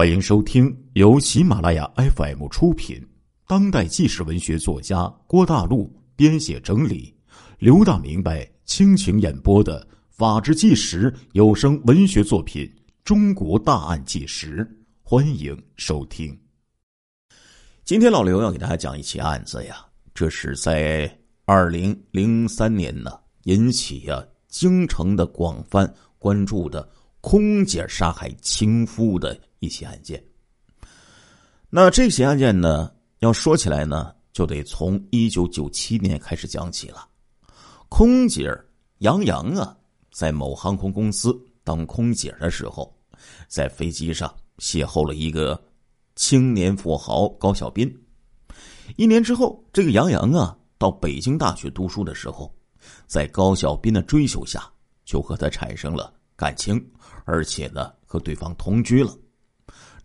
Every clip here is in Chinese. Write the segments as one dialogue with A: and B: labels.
A: 欢迎收听由喜马拉雅 FM 出品、当代纪实文学作家郭大陆编写整理、刘大明白倾情演播的《法制纪实》有声文学作品《中国大案纪实》，欢迎收听。今天老刘要给大家讲一起案子呀，这是在二零零三年呢引起呀京城的广泛关注的空姐杀害情夫的。一起案件，那这起案件呢，要说起来呢，就得从一九九七年开始讲起了。空姐杨洋啊，在某航空公司当空姐的时候，在飞机上邂逅了一个青年富豪高小斌。一年之后，这个杨洋啊，到北京大学读书的时候，在高小斌的追求下，就和他产生了感情，而且呢，和对方同居了。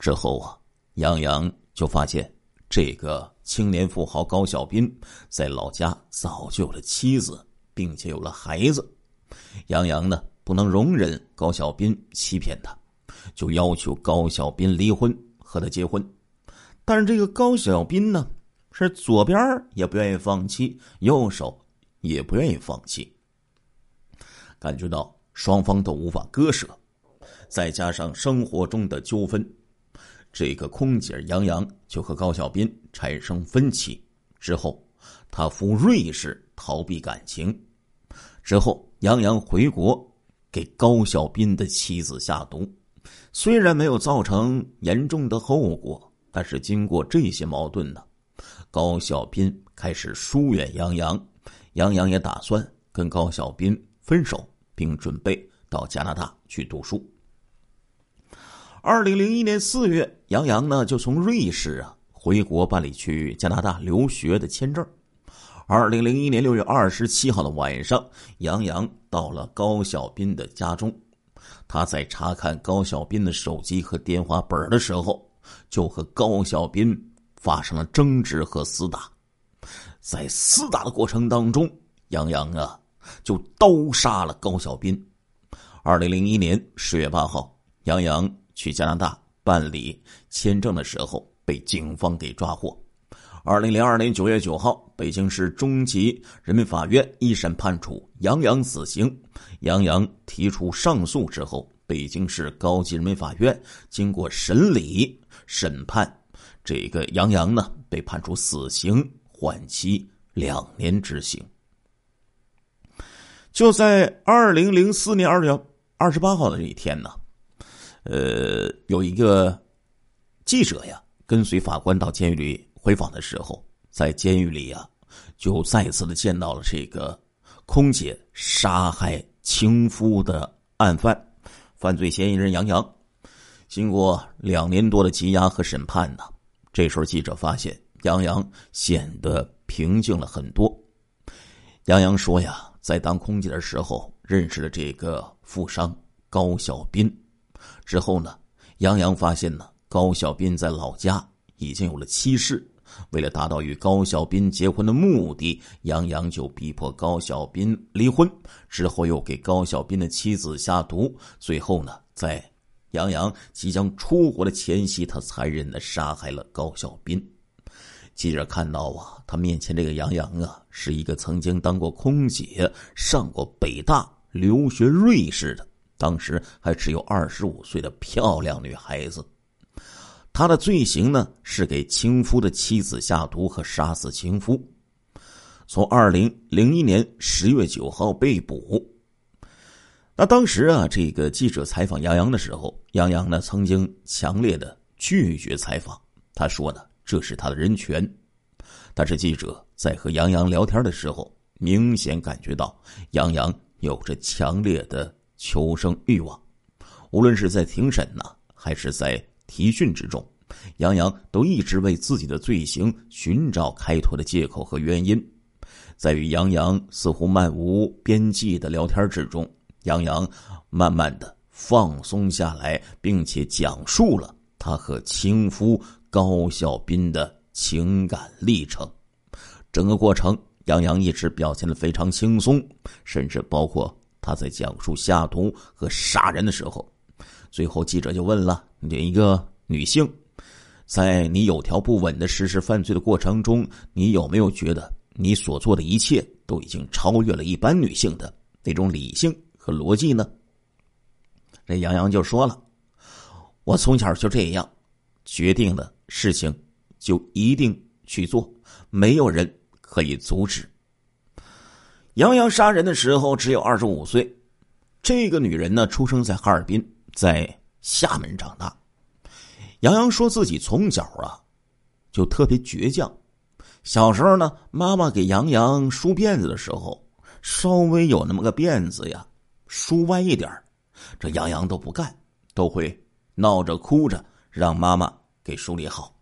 A: 之后啊，杨洋就发现这个青年富豪高小斌在老家早就有了妻子，并且有了孩子。杨洋呢不能容忍高小斌欺骗他，就要求高小斌离婚和他结婚。但是这个高小斌呢是左边也不愿意放弃，右手也不愿意放弃，感觉到双方都无法割舍，再加上生活中的纠纷。这个空姐杨洋就和高小斌产生分歧，之后他赴瑞士逃避感情，之后杨洋回国给高小斌的妻子下毒，虽然没有造成严重的后果，但是经过这些矛盾呢，高小斌开始疏远杨洋，杨洋也打算跟高小斌分手，并准备到加拿大去读书。二零零一年四月，杨洋呢就从瑞士啊回国办理去加拿大留学的签证。二零零一年六月二十七号的晚上，杨洋到了高小斌的家中，他在查看高小斌的手机和电话本的时候，就和高小斌发生了争执和厮打。在厮打的过程当中，杨洋啊就刀杀了高小斌。二零零一年十月八号，杨洋。去加拿大办理签证的时候被警方给抓获。二零零二年九月九号，北京市中级人民法院一审判处杨洋死刑。杨洋提出上诉之后，北京市高级人民法院经过审理审判，这个杨洋呢被判处死刑，缓期两年执行。就在二零零四年二月二十八号的这一天呢。呃，有一个记者呀，跟随法官到监狱里回访的时候，在监狱里呀，就再次的见到了这个空姐杀害情夫的案犯、犯罪嫌疑人杨洋。经过两年多的羁押和审判呢，这时候记者发现杨洋显得平静了很多。杨洋说呀，在当空姐的时候认识了这个富商高小斌。之后呢，杨洋发现呢，高小斌在老家已经有了妻室。为了达到与高小斌结婚的目的，杨洋就逼迫高小斌离婚。之后又给高小斌的妻子下毒。最后呢，在杨洋即将出国的前夕，他残忍的杀害了高小斌。记者看到啊，他面前这个杨洋啊，是一个曾经当过空姐、上过北大、留学瑞士的。当时还只有二十五岁的漂亮女孩子，她的罪行呢是给情夫的妻子下毒和杀死情夫。从二零零一年十月九号被捕。那当时啊，这个记者采访杨洋的时候，杨洋呢曾经强烈的拒绝采访，他说呢这是他的人权。但是记者在和杨洋聊天的时候，明显感觉到杨洋有着强烈的。求生欲望，无论是在庭审呢，还是在提讯之中，杨洋都一直为自己的罪行寻找开脱的借口和原因。在与杨洋似乎漫无边际的聊天之中，杨洋慢慢的放松下来，并且讲述了他和情夫高小斌的情感历程。整个过程，杨洋一直表现的非常轻松，甚至包括。他在讲述下毒和杀人的时候，最后记者就问了：“你一个女性，在你有条不紊的实施犯罪的过程中，你有没有觉得你所做的一切都已经超越了一般女性的那种理性和逻辑呢？这杨洋就说了：“我从小就这样，决定的事情就一定去做，没有人可以阻止。”杨洋杀人的时候只有二十五岁，这个女人呢，出生在哈尔滨，在厦门长大。杨洋说自己从小啊，就特别倔强。小时候呢，妈妈给杨洋梳辫子的时候，稍微有那么个辫子呀，梳歪一点这杨洋都不干，都会闹着哭着让妈妈给梳理好。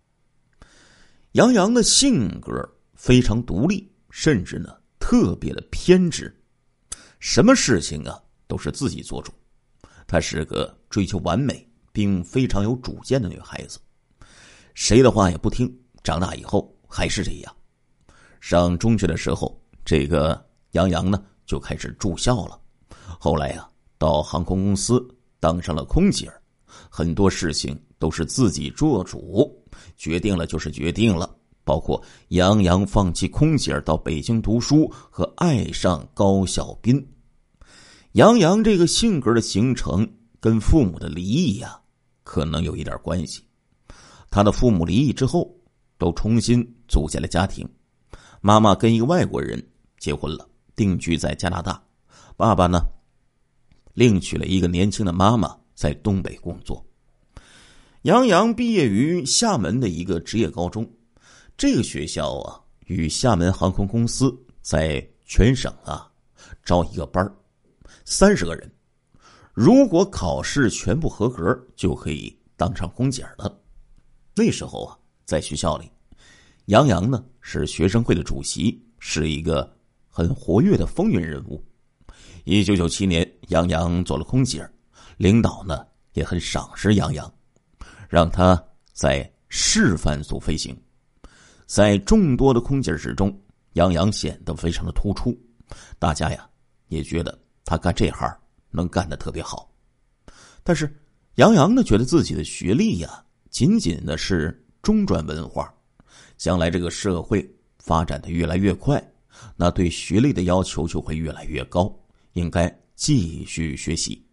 A: 杨洋的性格非常独立，甚至呢特别的偏执，什么事情啊都是自己做主。她是个追求完美。并非常有主见的女孩子，谁的话也不听。长大以后还是这样。上中学的时候，这个杨洋呢就开始住校了。后来呀，到航空公司当上了空姐很多事情都是自己做主，决定了就是决定了。包括杨洋放弃空姐到北京读书和爱上高小斌。杨洋这个性格的形成跟父母的离异呀。可能有一点关系，他的父母离异之后，都重新组建了家庭。妈妈跟一个外国人结婚了，定居在加拿大。爸爸呢，另娶了一个年轻的妈妈，在东北工作。杨洋毕业于厦门的一个职业高中，这个学校啊，与厦门航空公司在全省啊招一个班三十个人。如果考试全部合格，就可以当上空姐了。那时候啊，在学校里，杨洋呢是学生会的主席，是一个很活跃的风云人物。一九九七年，杨洋做了空姐，领导呢也很赏识杨洋，让他在示范组飞行。在众多的空姐之中，杨洋显得非常的突出，大家呀也觉得他干这行。能干的特别好，但是杨洋呢，觉得自己的学历呀，仅仅的是中专文化，将来这个社会发展的越来越快，那对学历的要求就会越来越高，应该继续学习。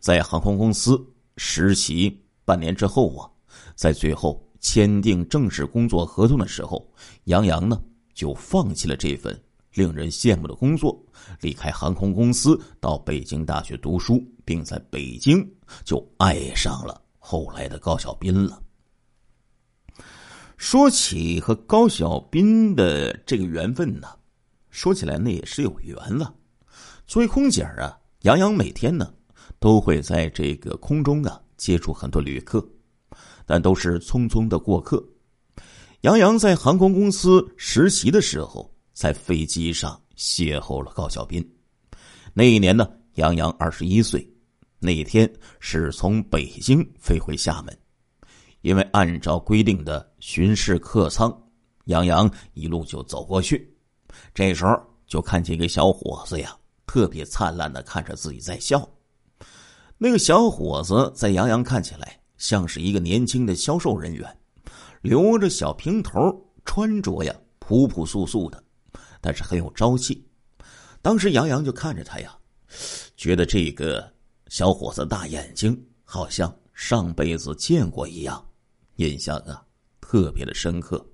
A: 在航空公司实习半年之后啊，在最后签订正式工作合同的时候，杨洋呢就放弃了这份。令人羡慕的工作，离开航空公司到北京大学读书，并在北京就爱上了后来的高小斌了。说起和高小斌的这个缘分呢，说起来那也是有缘了。作为空姐啊，杨洋每天呢都会在这个空中啊接触很多旅客，但都是匆匆的过客。杨洋在航空公司实习的时候。在飞机上邂逅了高小斌。那一年呢，杨洋二十一岁。那一天是从北京飞回厦门，因为按照规定的巡视客舱，杨洋一路就走过去。这时候就看见一个小伙子呀，特别灿烂的看着自己在笑。那个小伙子在杨洋看起来像是一个年轻的销售人员，留着小平头，穿着呀朴朴素素的。但是很有朝气，当时杨洋就看着他呀，觉得这个小伙子大眼睛，好像上辈子见过一样，印象啊特别的深刻。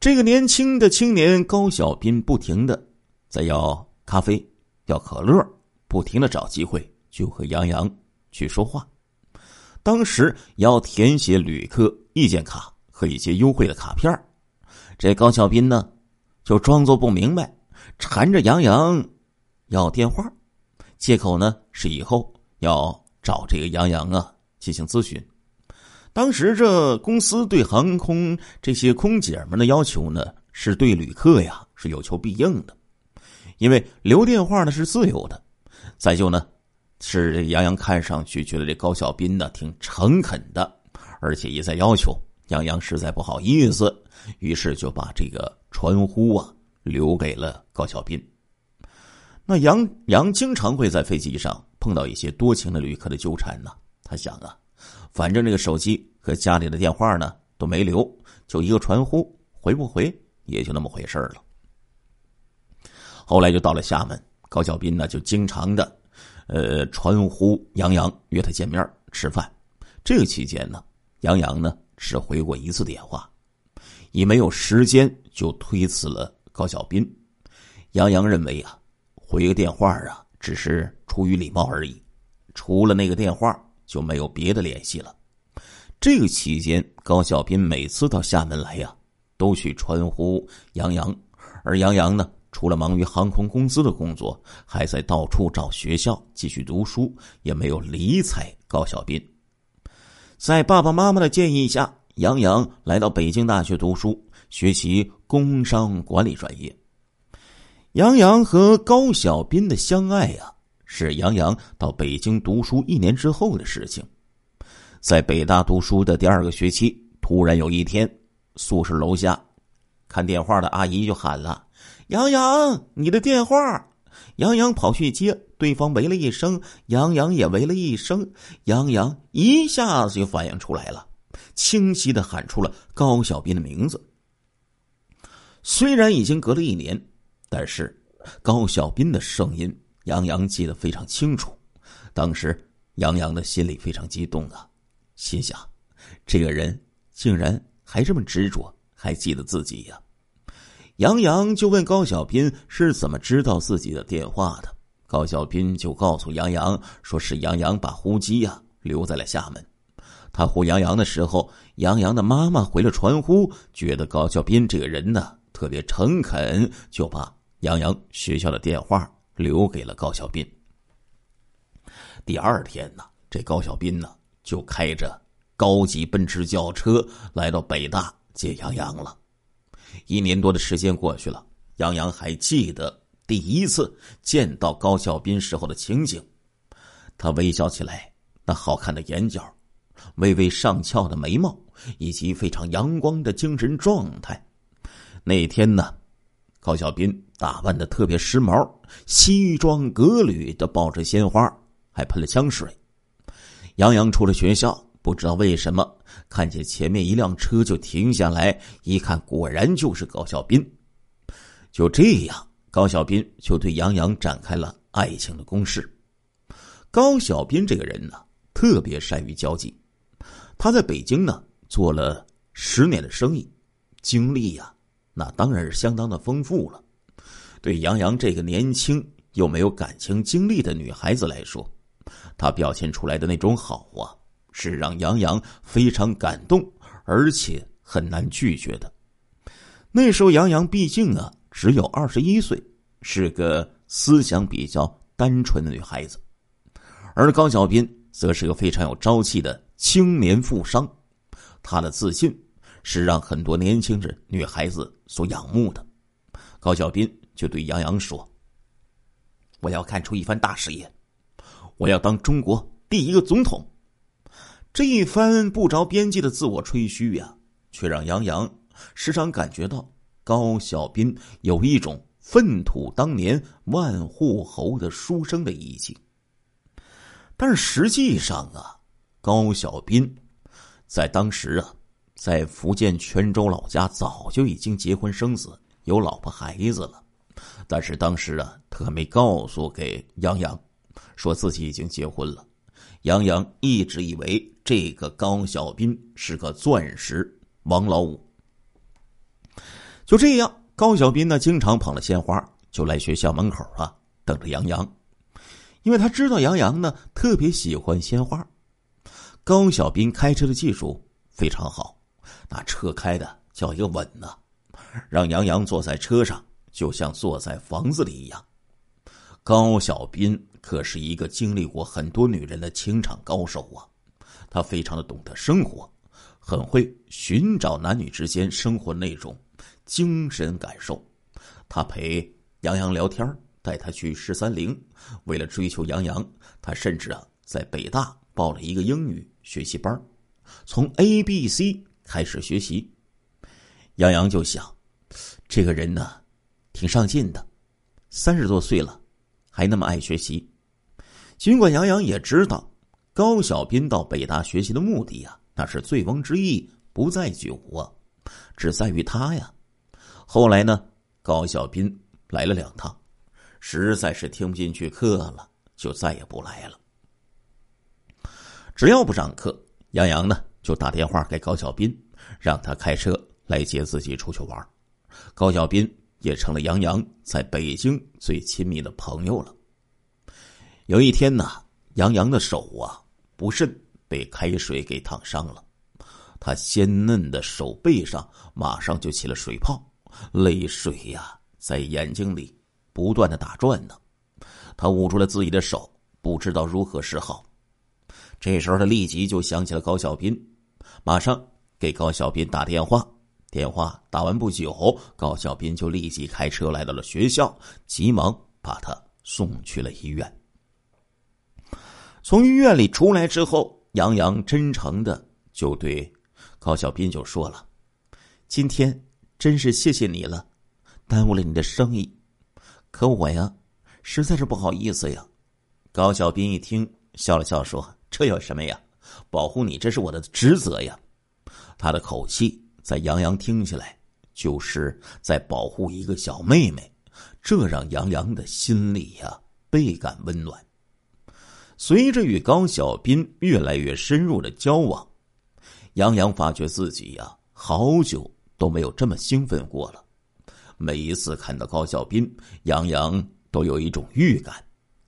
A: 这个年轻的青年高小斌不停的在要咖啡、要可乐，不停的找机会就和杨洋去说话。当时要填写旅客意见卡和一些优惠的卡片这高小斌呢，就装作不明白，缠着杨洋要电话，借口呢是以后要找这个杨洋啊进行咨询。当时这公司对航空这些空姐们的要求呢，是对旅客呀是有求必应的，因为留电话呢是自由的。再就呢，是这杨洋看上去觉得这高小斌呢挺诚恳的，而且也在要求。杨洋实在不好意思，于是就把这个传呼啊留给了高小斌。那杨洋经常会在飞机上碰到一些多情的旅客的纠缠呢。他想啊，
B: 反正这个手机和家里的电话呢都没留，就一个传呼，回不回也就那么回事了。后来就到了厦门，高小斌呢就经常的，呃，传呼杨洋约他见面吃饭。这个期间呢，杨洋呢只回过一次电话，已没有时间就推辞了高小斌。杨洋认为啊，回个电话啊，只是出于礼貌而已，除了那个电话就没有别的联系了。这个期间，高小斌每次到厦门来呀，都去传呼杨洋，而杨洋呢，除了忙于航空公司的工作，还在到处找学校继续读书，也没有理睬高小斌。在爸爸妈妈的建议下，杨洋来到北京大学读书，学习工商管理专业。杨洋和高小斌的相爱呀，是杨洋到北京读书一年之后的事情。在北大读书的第二个学期，突然有一天，宿舍楼下看电话的阿姨就喊了：“杨洋，你的电话！”杨洋跑去接，对方喂了一声，杨洋也喂了一声，杨洋一下子就反应出来了，清晰的喊出了高小斌的名字。虽然已经隔了一年。但是，高小斌的声音，杨洋记得非常清楚。当时，杨洋的心里非常激动啊，心想：这个人竟然还这么执着，还记得自己呀。杨洋就问高小斌是怎么知道自己的电话的。高小斌就告诉杨洋，说是杨洋把呼机呀留在了厦门。他呼杨洋的时候，杨洋的妈妈回了传呼，觉得高小斌这个人呢特别诚恳，就把。杨洋学校的电话留给了高小斌。第二天呢，这高小斌呢就开着高级奔驰轿车来到北大接杨洋了。一年多的时间过去了，杨洋还记得第一次见到高小斌时候的情景。他微笑起来，那好看的眼角，微微上翘的眉毛，以及非常阳光的精神状态。那天呢？高小斌打扮的特别时髦，西装革履的抱着鲜花，还喷了香水。杨洋出了学校，不知道为什么看见前面一辆车就停下来，一看果然就是高小斌。就这样，高小斌就对杨洋展开了爱情的攻势。高小斌这个人呢，特别善于交际，他在北京呢做了十年的生意，经历呀。那当然是相当的丰富了。对杨洋这个年轻又没有感情经历的女孩子来说，她表现出来的那种好啊，是让杨洋非常感动，而且很难拒绝的。那时候杨洋毕竟啊只有二十一岁，是个思想比较单纯的女孩子，而高小斌则是个非常有朝气的青年富商，他的自信。是让很多年轻人、女孩子所仰慕的。高小斌就对杨洋说：“我要干出一番大事业，我要当中国第一个总统。”这一番不着边际的自我吹嘘呀，却让杨洋时常感觉到高小斌有一种粪土当年万户侯的书生的意境。但是实际上啊，高小斌在当时啊。在福建泉州老家，早就已经结婚生子，有老婆孩子了。但是当时啊，他没告诉给杨洋，说自己已经结婚了。杨洋一直以为这个高小斌是个钻石王老五。就这样，高小斌呢，经常捧了鲜花，就来学校门口啊，等着杨洋，因为他知道杨洋呢特别喜欢鲜花。高小斌开车的技术非常好。那车开的叫一个稳呐，让杨洋坐在车上就像坐在房子里一样。高小斌可是一个经历过很多女人的情场高手啊，他非常的懂得生活，很会寻找男女之间生活那种精神感受。他陪杨洋聊天，带他去十三陵。为了追求杨洋，他甚至啊在北大报了一个英语学习班，从 A B C。开始学习，杨洋就想，这个人呢，挺上进的，三十多岁了，还那么爱学习。尽管杨洋也知道高小斌到北大学习的目的呀，那是醉翁之意不在酒啊，只在于他呀。后来呢，高小斌来了两趟，实在是听不进去课了，就再也不来了。只要不上课，杨洋呢就打电话给高小斌，让他开车来接自己出去玩。高小斌也成了杨洋在北京最亲密的朋友了。有一天呢，杨洋的手啊不慎被开水给烫伤了，他鲜嫩的手背上马上就起了水泡，泪水呀在眼睛里不断的打转呢。他捂住了自己的手，不知道如何是好。这时候他立即就想起了高小斌，马上给高小斌打电话。电话打完不久，高小斌就立即开车来到了学校，急忙把他送去了医院。从医院里出来之后，杨洋真诚的就对高小斌就说了：“今天真是谢谢你了，耽误了你的生意。可我呀，实在是不好意思呀。”高小斌一听，笑了笑说：“这有什么呀？保护你，这是我的职责呀。”他的口气。在杨洋听起来，就是在保护一个小妹妹，这让杨洋的心里呀倍感温暖。随着与高小斌越来越深入的交往，杨洋发觉自己呀好久都没有这么兴奋过了。每一次看到高小斌，杨洋都有一种预感，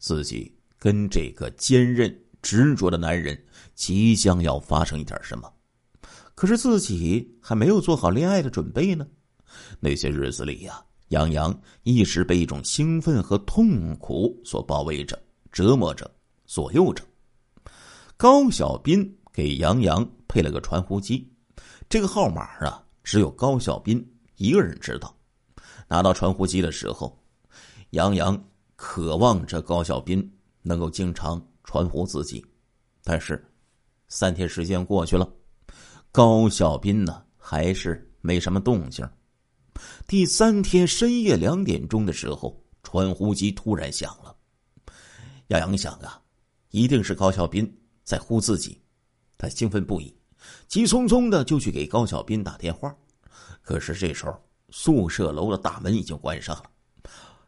B: 自己跟这个坚韧执着的男人即将要发生一点什么。可是自己还没有做好恋爱的准备呢。那些日子里呀，杨洋一直被一种兴奋和痛苦所包围着、折磨着、左右着。高小斌给杨洋配了个传呼机，这个号码啊，只有高小斌一个人知道。拿到传呼机的时候，杨洋渴望着高小斌能够经常传呼自己，但是三天时间过去了。高小斌呢，还是没什么动静。第三天深夜两点钟的时候，传呼机突然响了。杨洋想啊，一定是高小斌在呼自己，他兴奋不已，急匆匆的就去给高小斌打电话。可是这时候宿舍楼的大门已经关上了，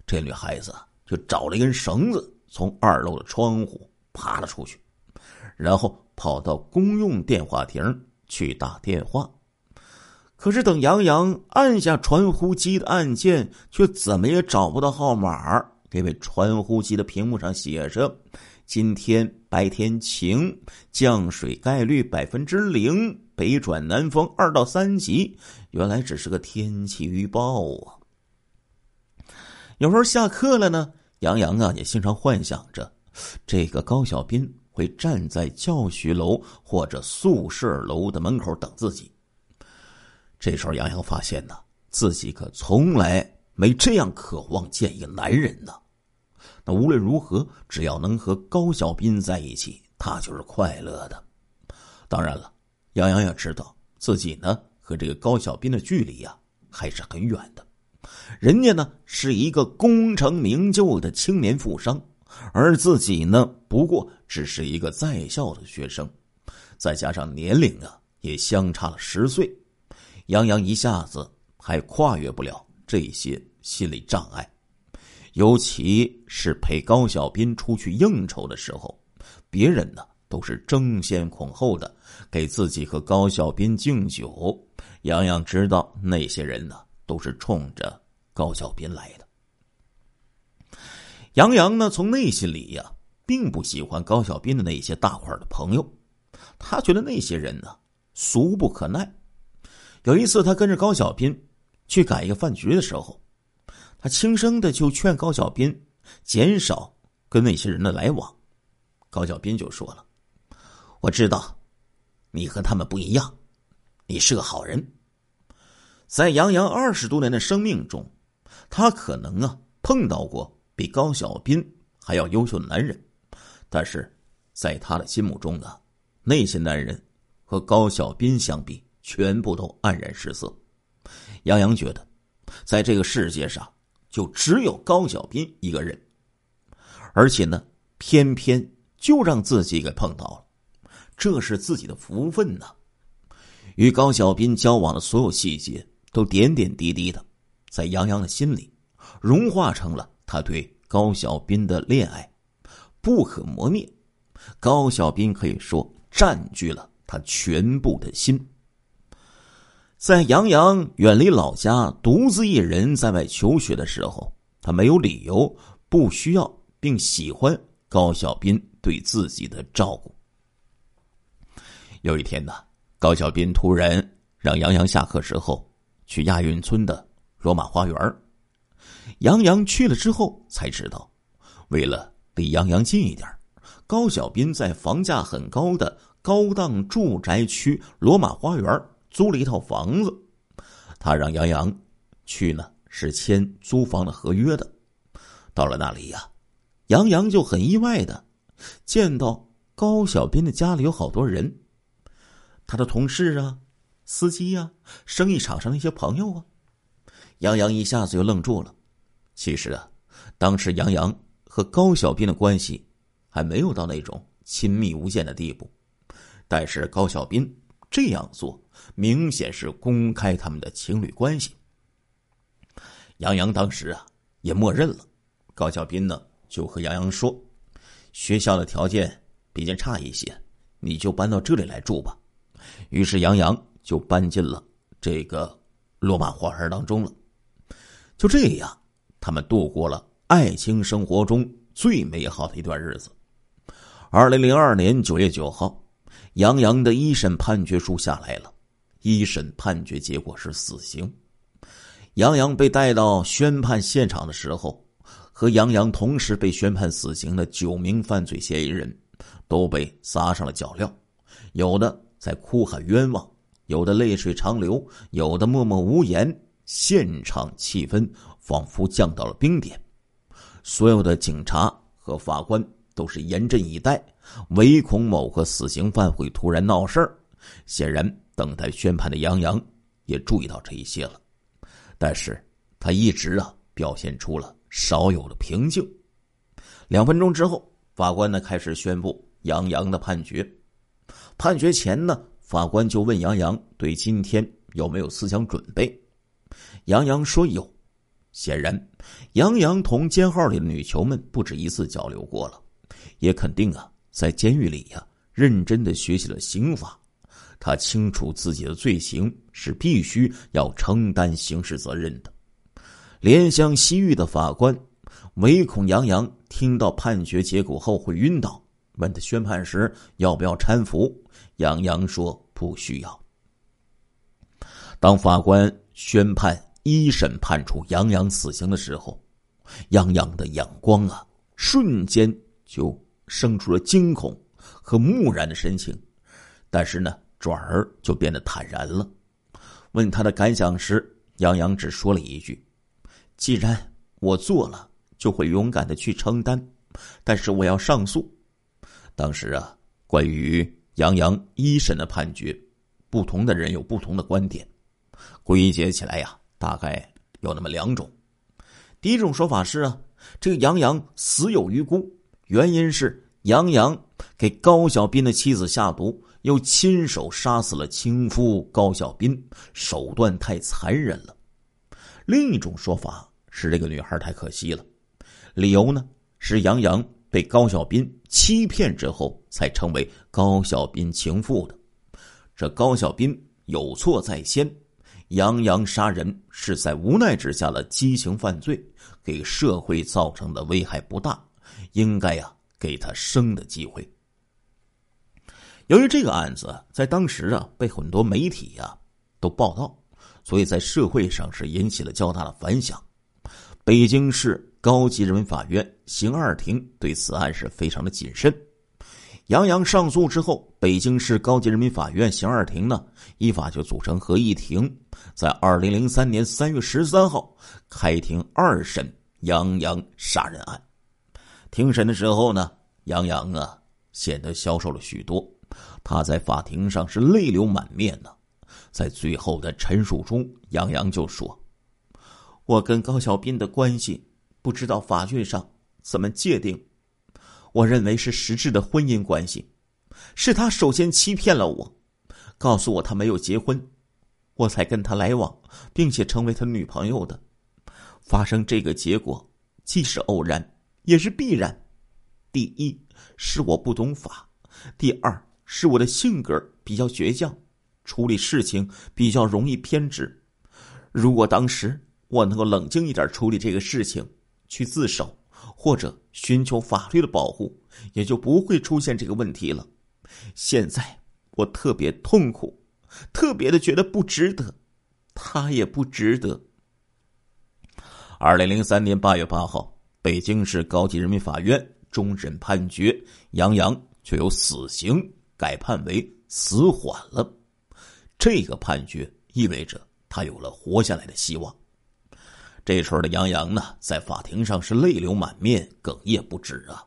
B: 这女孩子就找了一根绳子，从二楼的窗户爬了出去，然后跑到公用电话亭。去打电话，可是等杨洋按下传呼机的按键，却怎么也找不到号码。因为传呼机的屏幕上写着：“今天白天晴，降水概率百分之零，北转南风二到三级。”原来只是个天气预报啊！有时候下课了呢，杨洋啊也经常幻想着这个高小斌。会站在教学楼或者宿舍楼的门口等自己。这时候，杨洋发现呢，自己可从来没这样渴望见一个男人呢。那无论如何，只要能和高小斌在一起，他就是快乐的。当然了，杨洋也知道自己呢和这个高小斌的距离呀还是很远的。人家呢是一个功成名就的青年富商。而自己呢，不过只是一个在校的学生，再加上年龄啊，也相差了十岁，杨洋一下子还跨越不了这些心理障碍。尤其是陪高小斌出去应酬的时候，别人呢都是争先恐后的给自己和高小斌敬酒，杨洋知道那些人呢都是冲着高小斌来的。杨洋呢，从内心里呀，并不喜欢高小斌的那些大块的朋友，他觉得那些人呢，俗不可耐。有一次，他跟着高小斌去赶一个饭局的时候，他轻声的就劝高小斌减少跟那些人的来往。高小斌就说了：“我知道，你和他们不一样，你是个好人。”在杨洋二十多年的生命中，他可能啊碰到过。比高小斌还要优秀的男人，但是在他的心目中呢，那些男人和高小斌相比，全部都黯然失色。杨洋觉得，在这个世界上就只有高小斌一个人，而且呢，偏偏就让自己给碰到了。这是自己的福分呢。与高小斌交往的所有细节，都点点滴滴的，在杨洋的心里，融化成了他对高小斌的恋爱，不可磨灭。高小斌可以说占据了他全部的心。在杨洋远离老家，独自一人在外求学的时候，他没有理由不需要并喜欢高小斌对自己的照顾。有一天呢，高小斌突然让杨洋下课时候去亚运村的罗马花园。杨洋去了之后才知道，为了离杨洋近一点，高小斌在房价很高的高档住宅区罗马花园。租了一套房子，他让杨洋去呢，是签租房的合约的。到了那里呀，杨洋就很意外的见到高小斌的家里有好多人，他的同事啊、司机呀、生意场上的一些朋友啊。杨洋一下子就愣住了。其实啊，当时杨洋和高小斌的关系还没有到那种亲密无间的地步，但是高小斌这样做。明显是公开他们的情侣关系。杨洋当时啊也默认了，高小斌呢就和杨洋说：“学校的条件比较差一些，你就搬到这里来住吧。”于是杨洋就搬进了这个罗马花园当中了。就这样，他们度过了爱情生活中最美好的一段日子。二零零二年九月九号，杨洋的一审判决书下来了。一审判决结果是死刑。杨洋被带到宣判现场的时候，和杨洋同时被宣判死刑的九名犯罪嫌疑人都被撒上了脚镣，有的在哭喊冤枉，有的泪水长流，有的默默无言。现场气氛仿佛降到了冰点，所有的警察和法官都是严阵以待，唯恐某个死刑犯会突然闹事儿。显然。等待宣判的杨洋也注意到这一些了，但是他一直啊表现出了少有的平静。两分钟之后，法官呢开始宣布杨洋的判决。判决前呢，法官就问杨洋对今天有没有思想准备。杨洋说有。显然，杨洋同监号里的女囚们不止一次交流过了，也肯定啊在监狱里呀认真的学习了刑法。他清楚自己的罪行是必须要承担刑事责任的。怜香惜玉的法官唯恐杨洋听到判决结果后会晕倒，问他宣判时要不要搀扶。杨洋说不需要。当法官宣判一审判处杨洋死刑的时候，杨洋的眼光啊，瞬间就生出了惊恐和木然的神情。但是呢。转而就变得坦然了。问他的感想时，杨洋只说了一句：“既然我做了，就会勇敢的去承担。但是我要上诉。”当时啊，关于杨洋一审的判决，不同的人有不同的观点。归结起来呀，大概有那么两种。第一种说法是啊，这个杨洋死有余辜，原因是杨洋给高小斌的妻子下毒。又亲手杀死了情夫高小斌，手段太残忍了。另一种说法是，这个女孩太可惜了。理由呢是杨洋被高小斌欺骗之后，才成为高小斌情妇的。这高小斌有错在先，杨洋杀人是在无奈之下的激情犯罪，给社会造成的危害不大，应该呀给他生的机会。由于这个案子在当时啊被很多媒体呀都报道，所以在社会上是引起了较大的反响。北京市高级人民法院刑二庭对此案是非常的谨慎。杨洋上诉之后，北京市高级人民法院刑二庭呢依法就组成合议庭，在二零零三年三月十三号开庭二审杨洋杀人案。庭审的时候呢，杨洋啊显得消瘦了许多。他在法庭上是泪流满面呢，在最后的陈述中，杨洋就说：“我跟高小斌的关系，不知道法律上怎么界定。我认为是实质的婚姻关系。是他首先欺骗了我，告诉我他没有结婚，我才跟他来往，并且成为他女朋友的。发生这个结果，既是偶然，也是必然。第一是我不懂法，第二是我的性格比较倔强，处理事情比较容易偏执。如果当时我能够冷静一点处理这个事情，去自首或者寻求法律的保护，也就不会出现这个问题了。现在我特别痛苦，特别的觉得不值得，他也不值得。二零零三年八月八号，北京市高级人民法院终审判决杨洋具有死刑改判为死缓了。这个判决意味着他有了活下来的希望。这时候的杨洋呢，在法庭上是泪流满面、哽咽不止啊。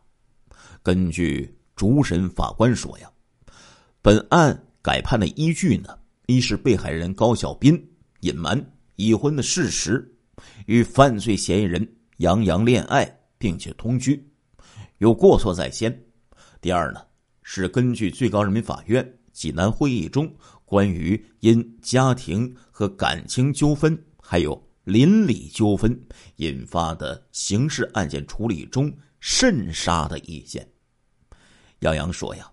B: 根据主审法官说呀，本案改判的依据呢，一是被害人高小斌隐瞒已婚的事实。与犯罪嫌疑人杨洋恋爱并且同居，有过错在先。第二呢，是根据最高人民法院济南会议中关于因家庭和感情纠纷还有邻里纠纷引发的刑事案件处理中慎杀的意见。杨洋说：“呀，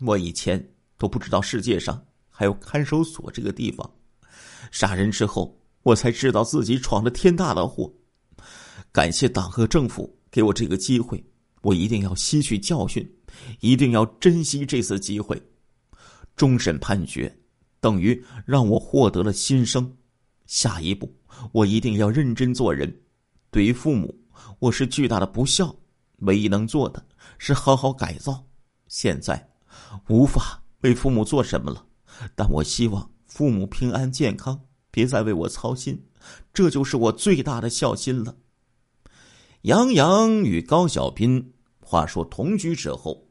B: 我以前都不知道世界上还有看守所这个地方，杀人之后。”我才知道自己闯了天大的祸，感谢党和政府给我这个机会，我一定要吸取教训，一定要珍惜这次机会。终审判决等于让我获得了新生，下一步我一定要认真做人。对于父母，我是巨大的不孝，唯一能做的是好好改造。现在无法为父母做什么了，但我希望父母平安健康。别再为我操心，这就是我最大的孝心了。杨洋与高小斌话说同居之后，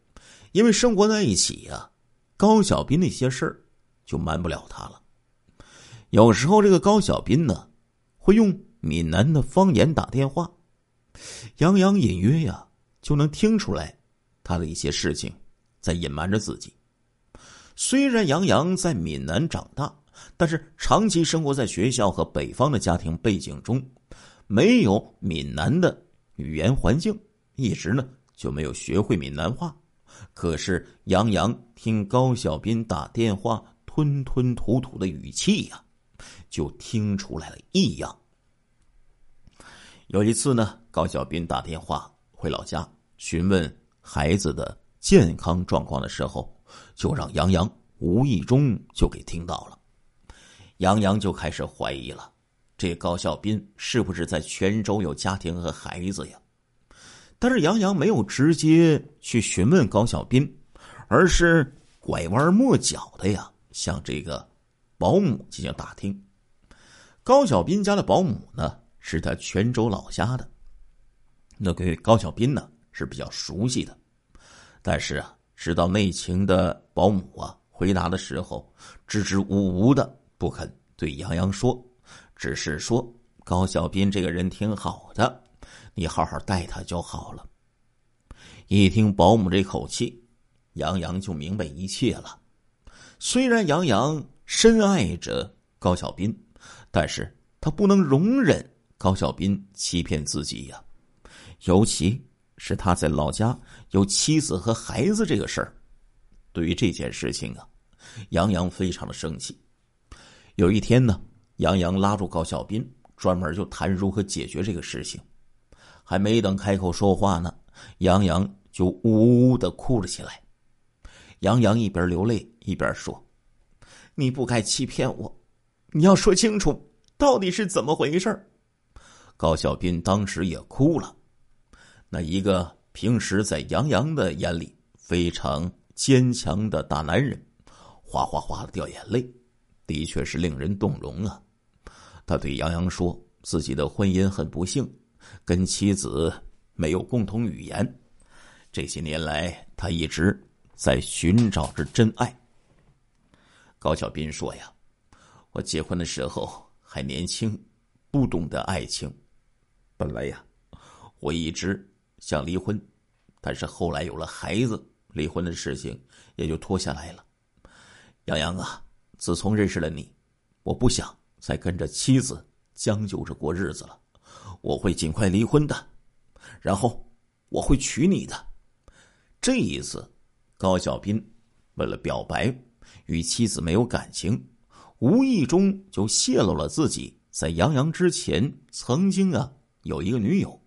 B: 因为生活在一起呀，高小斌那些事儿就瞒不了他了。有时候这个高小斌呢，会用闽南的方言打电话，杨洋隐约呀就能听出来他的一些事情在隐瞒着自己。虽然杨洋在闽南长大。但是长期生活在学校和北方的家庭背景中，没有闽南的语言环境，一直呢就没有学会闽南话。可是杨洋听高小斌打电话吞吞吐吐的语气呀，就听出来了异样。有一次呢，高小斌打电话回老家询问孩子的健康状况的时候，就让杨洋无意中就给听到了。杨洋就开始怀疑了，这高小斌是不是在泉州有家庭和孩子呀？但是杨洋没有直接去询问高小斌，而是拐弯抹角的呀，向这个保姆进行打听。高小斌家的保姆呢，是他泉州老家的，那对高小斌呢是比较熟悉的。但是啊，知道内情的保姆啊，回答的时候支支吾吾的。不肯对杨洋说，只是说高小斌这个人挺好的，你好好待他就好了。一听保姆这口气，杨洋就明白一切了。虽然杨洋深爱着高小斌，但是他不能容忍高小斌欺骗自己呀。尤其是他在老家有妻子和孩子这个事儿，对于这件事情啊，杨洋非常的生气。有一天呢，杨洋拉住高小斌，专门就谈如何解决这个事情。还没等开口说话呢，杨洋就呜呜的哭了起来。杨洋一边流泪一边说：“你不该欺骗我，你要说清楚到底是怎么回事高小斌当时也哭了。那一个平时在杨洋的眼里非常坚强的大男人，哗哗哗的掉眼泪。的确是令人动容啊！他对杨洋说：“自己的婚姻很不幸，跟妻子没有共同语言。这些年来，他一直在寻找着真爱。”高小斌说：“呀，我结婚的时候还年轻，不懂得爱情。本来呀，我一直想离婚，但是后来有了孩子，离婚的事情也就拖下来了。杨洋啊，自从认识了你，我不想再跟着妻子将就着过日子了，我会尽快离婚的，然后我会娶你的。这一次，高小斌为了表白，与妻子没有感情，无意中就泄露了自己在杨洋之前曾经啊有一个女友，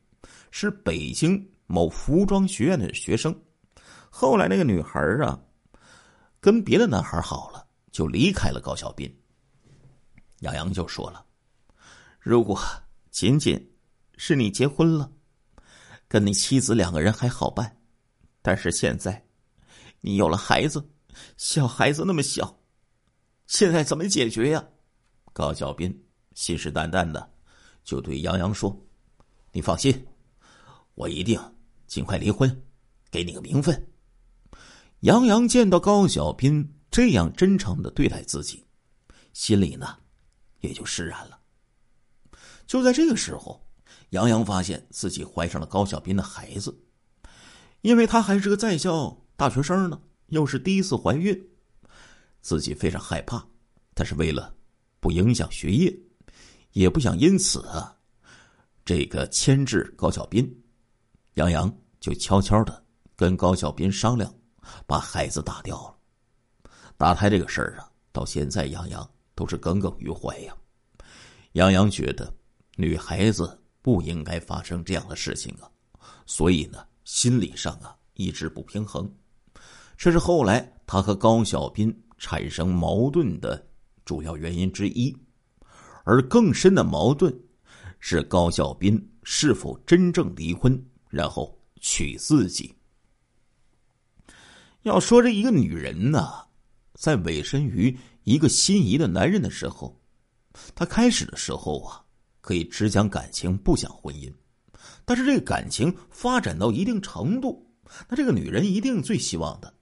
B: 是北京。某服装学院的学生，后来那个女孩啊，跟别的男孩好了，就离开了高小斌。杨洋就说了：“如果仅仅是你结婚了，跟你妻子两个人还好办，但是现在你有了孩子，小孩子那么小，现在怎么解决呀？”高小斌信誓旦旦的就对杨洋说：“你放心，我一定。”尽快离婚，给你个名分。杨洋见到高小斌这样真诚的对待自己，心里呢也就释然了。就在这个时候，杨洋发现自己怀上了高小斌的孩子，因为他还是个在校大学生呢，又是第一次怀孕，自己非常害怕。但是为了不影响学业，也不想因此啊这个牵制高小斌。杨洋就悄悄的跟高小斌商量，把孩子打掉了。打胎这个事儿啊，到现在杨洋都是耿耿于怀呀。杨洋觉得女孩子不应该发生这样的事情啊，所以呢，心理上啊一直不平衡。这是后来他和高小斌产生矛盾的主要原因之一。而更深的矛盾是高小斌是否真正离婚。然后娶自己。要说这一个女人呢，在委身于一个心仪的男人的时候，她开始的时候啊，可以只讲感情不讲婚姻。但是这个感情发展到一定程度，那这个女人一定最希望的，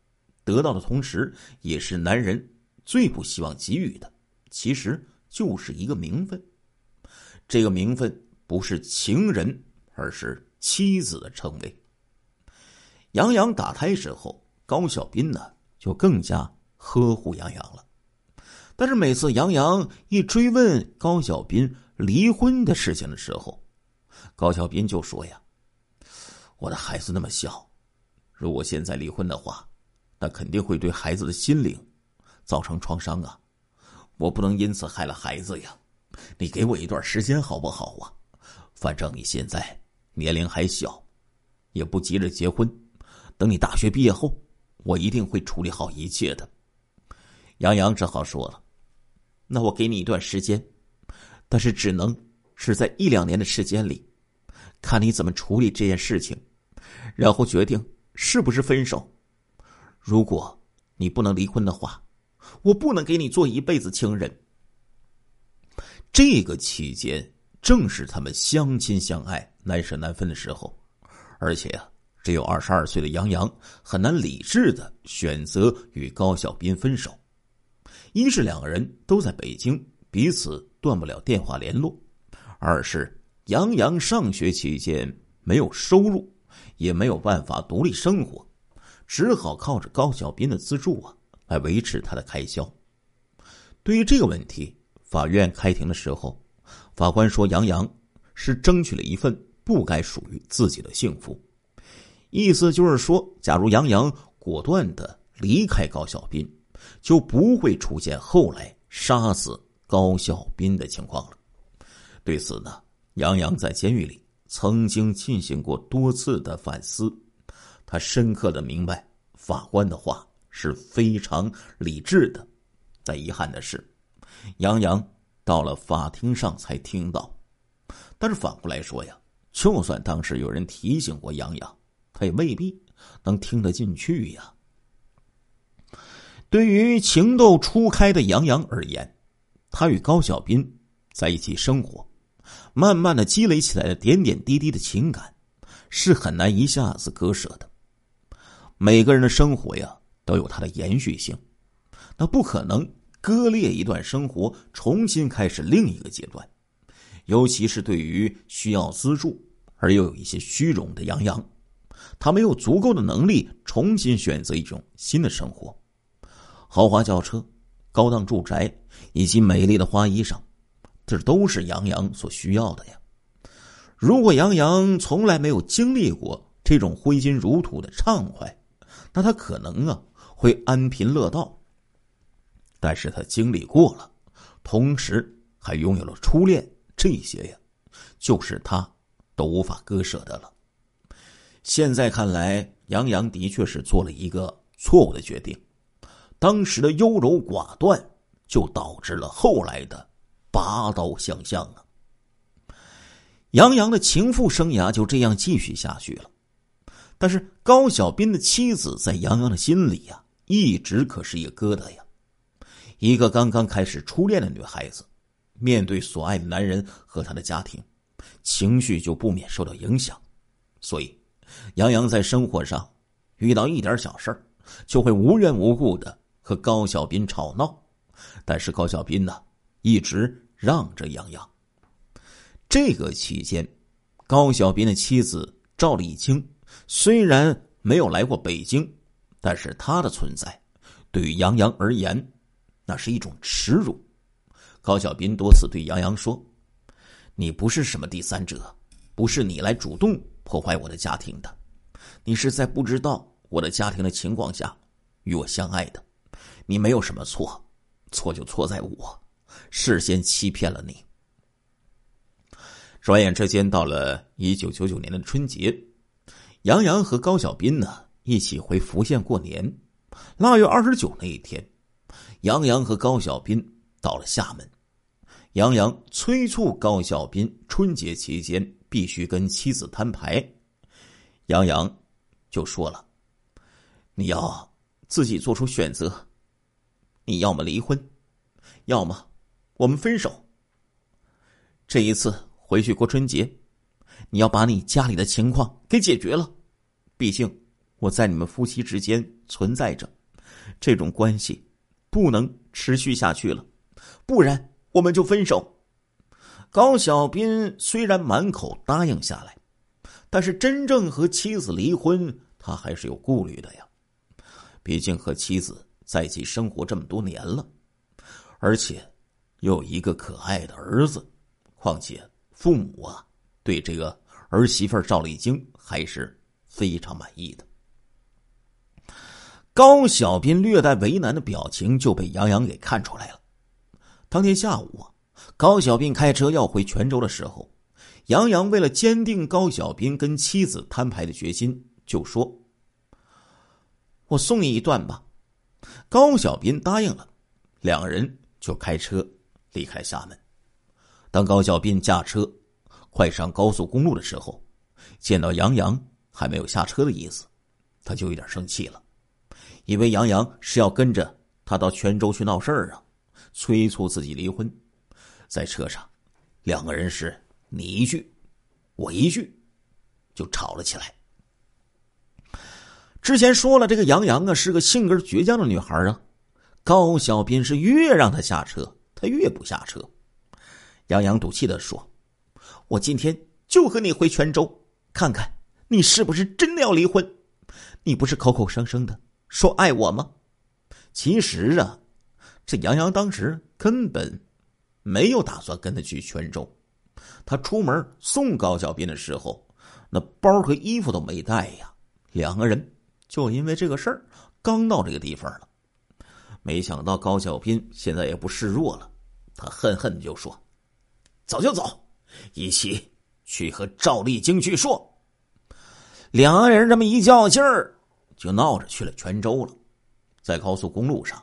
B: 得到的同时，也是男人最不希望给予的，其实就是一个名分。这个名分不是情人，而是。妻子的称谓。杨洋打胎之后，高小斌呢就更加呵护杨洋了。但是每次杨洋一追问高小斌离婚的事情的时候，高小斌就说：“呀，我的孩子那么小，如果现在离婚的话，那肯定会对孩子的心灵造成创伤啊！我不能因此害了孩子呀！你给我一段时间好不好啊？反正你现在……”年龄还小，也不急着结婚。等你大学毕业后，我一定会处理好一切的。杨洋只好说了：“那我给你一段时间，但是只能是在一两年的时间里，看你怎么处理这件事情，然后决定是不是分手。如果你不能离婚的话，我不能给你做一辈子情人。”这个期间。正是他们相亲相爱、难舍难分的时候，而且啊，只有二十二岁的杨洋很难理智的选择与高小斌分手。一是两个人都在北京，彼此断不了电话联络；二是杨洋上学期间没有收入，也没有办法独立生活，只好靠着高小斌的资助啊来维持他的开销。对于这个问题，法院开庭的时候。法官说：“杨洋是争取了一份不该属于自己的幸福，意思就是说，假如杨洋果断的离开高小斌，就不会出现后来杀死高小斌的情况了。对此呢，杨洋在监狱里曾经进行过多次的反思，他深刻的明白法官的话是非常理智的。但遗憾的是，杨洋。”到了法庭上才听到，但是反过来说呀，就算当时有人提醒过杨洋，他也未必能听得进去呀。对于情窦初开的杨洋而言，他与高小斌在一起生活，慢慢的积累起来的点点滴滴的情感，是很难一下子割舍的。每个人的生活呀，都有它的延续性，那不可能。割裂一段生活，重新开始另一个阶段，尤其是对于需要资助而又有一些虚荣的杨洋，他没有足够的能力重新选择一种新的生活。豪华轿车、高档住宅以及美丽的花衣裳，这都是杨洋所需要的呀。如果杨洋从来没有经历过这种挥金如土的畅快，那他可能啊会安贫乐道。但是他经历过了，同时还拥有了初恋，这些呀，就是他都无法割舍的了。现在看来，杨洋的确是做了一个错误的决定。当时的优柔寡断，就导致了后来的拔刀相向啊。杨洋的情妇生涯就这样继续下去了。但是高小斌的妻子在杨洋的心里呀，一直可是一个疙瘩呀。一个刚刚开始初恋的女孩子，面对所爱的男人和他的家庭，情绪就不免受到影响。所以，杨洋在生活上遇到一点小事就会无缘无故的和高小斌吵闹。但是高小斌呢，一直让着杨洋。这个期间，高小斌的妻子赵丽晶虽然没有来过北京，但是她的存在对于杨洋而言。那是一种耻辱。高小斌多次对杨洋说：“你不是什么第三者，不是你来主动破坏我的家庭的，你是在不知道我的家庭的情况下与我相爱的。你没有什么错，错就错在我事先欺骗了你。”转眼之间到了一九九九年的春节，杨洋和高小斌呢一起回福建过年。腊月二十九那一天。杨洋和高小斌到了厦门，杨洋催促高小斌春节期间必须跟妻子摊牌。杨洋就说了：“你要自己做出选择，你要么离婚，要么我们分手。这一次回去过春节，你要把你家里的情况给解决了。毕竟我在你们夫妻之间存在着这种关系。”不能持续下去了，不然我们就分手。高小斌虽然满口答应下来，但是真正和妻子离婚，他还是有顾虑的呀。毕竟和妻子在一起生活这么多年了，而且又有一个可爱的儿子，况且父母啊对这个儿媳妇赵丽晶还是非常满意的。高小斌略带为难的表情就被杨洋给看出来了。当天下午啊，高小斌开车要回泉州的时候，杨洋为了坚定高小斌跟妻子摊牌的决心，就说：“我送你一段吧。”高小斌答应了，两人就开车离开厦门。当高小斌驾车快上高速公路的时候，见到杨洋还没有下车的意思，他就有点生气了。以为杨洋是要跟着他到泉州去闹事儿啊，催促自己离婚。在车上，两个人是你一句我一句，就吵了起来。之前说了，这个杨洋啊是个性格倔强的女孩啊。高小斌是越让她下车，她越不下车。杨洋赌气的说：“我今天就和你回泉州，看看你是不是真的要离婚。你不是口口声声的。”说爱我吗？其实啊，这杨洋当时根本没有打算跟他去泉州。他出门送高小斌的时候，那包和衣服都没带呀。两个人就因为这个事儿刚到这个地方了。没想到高小斌现在也不示弱了，他恨恨的就说：“走就走，一起去和赵丽晶去说。”两个人这么一较劲儿。就闹着去了泉州了，在高速公路上，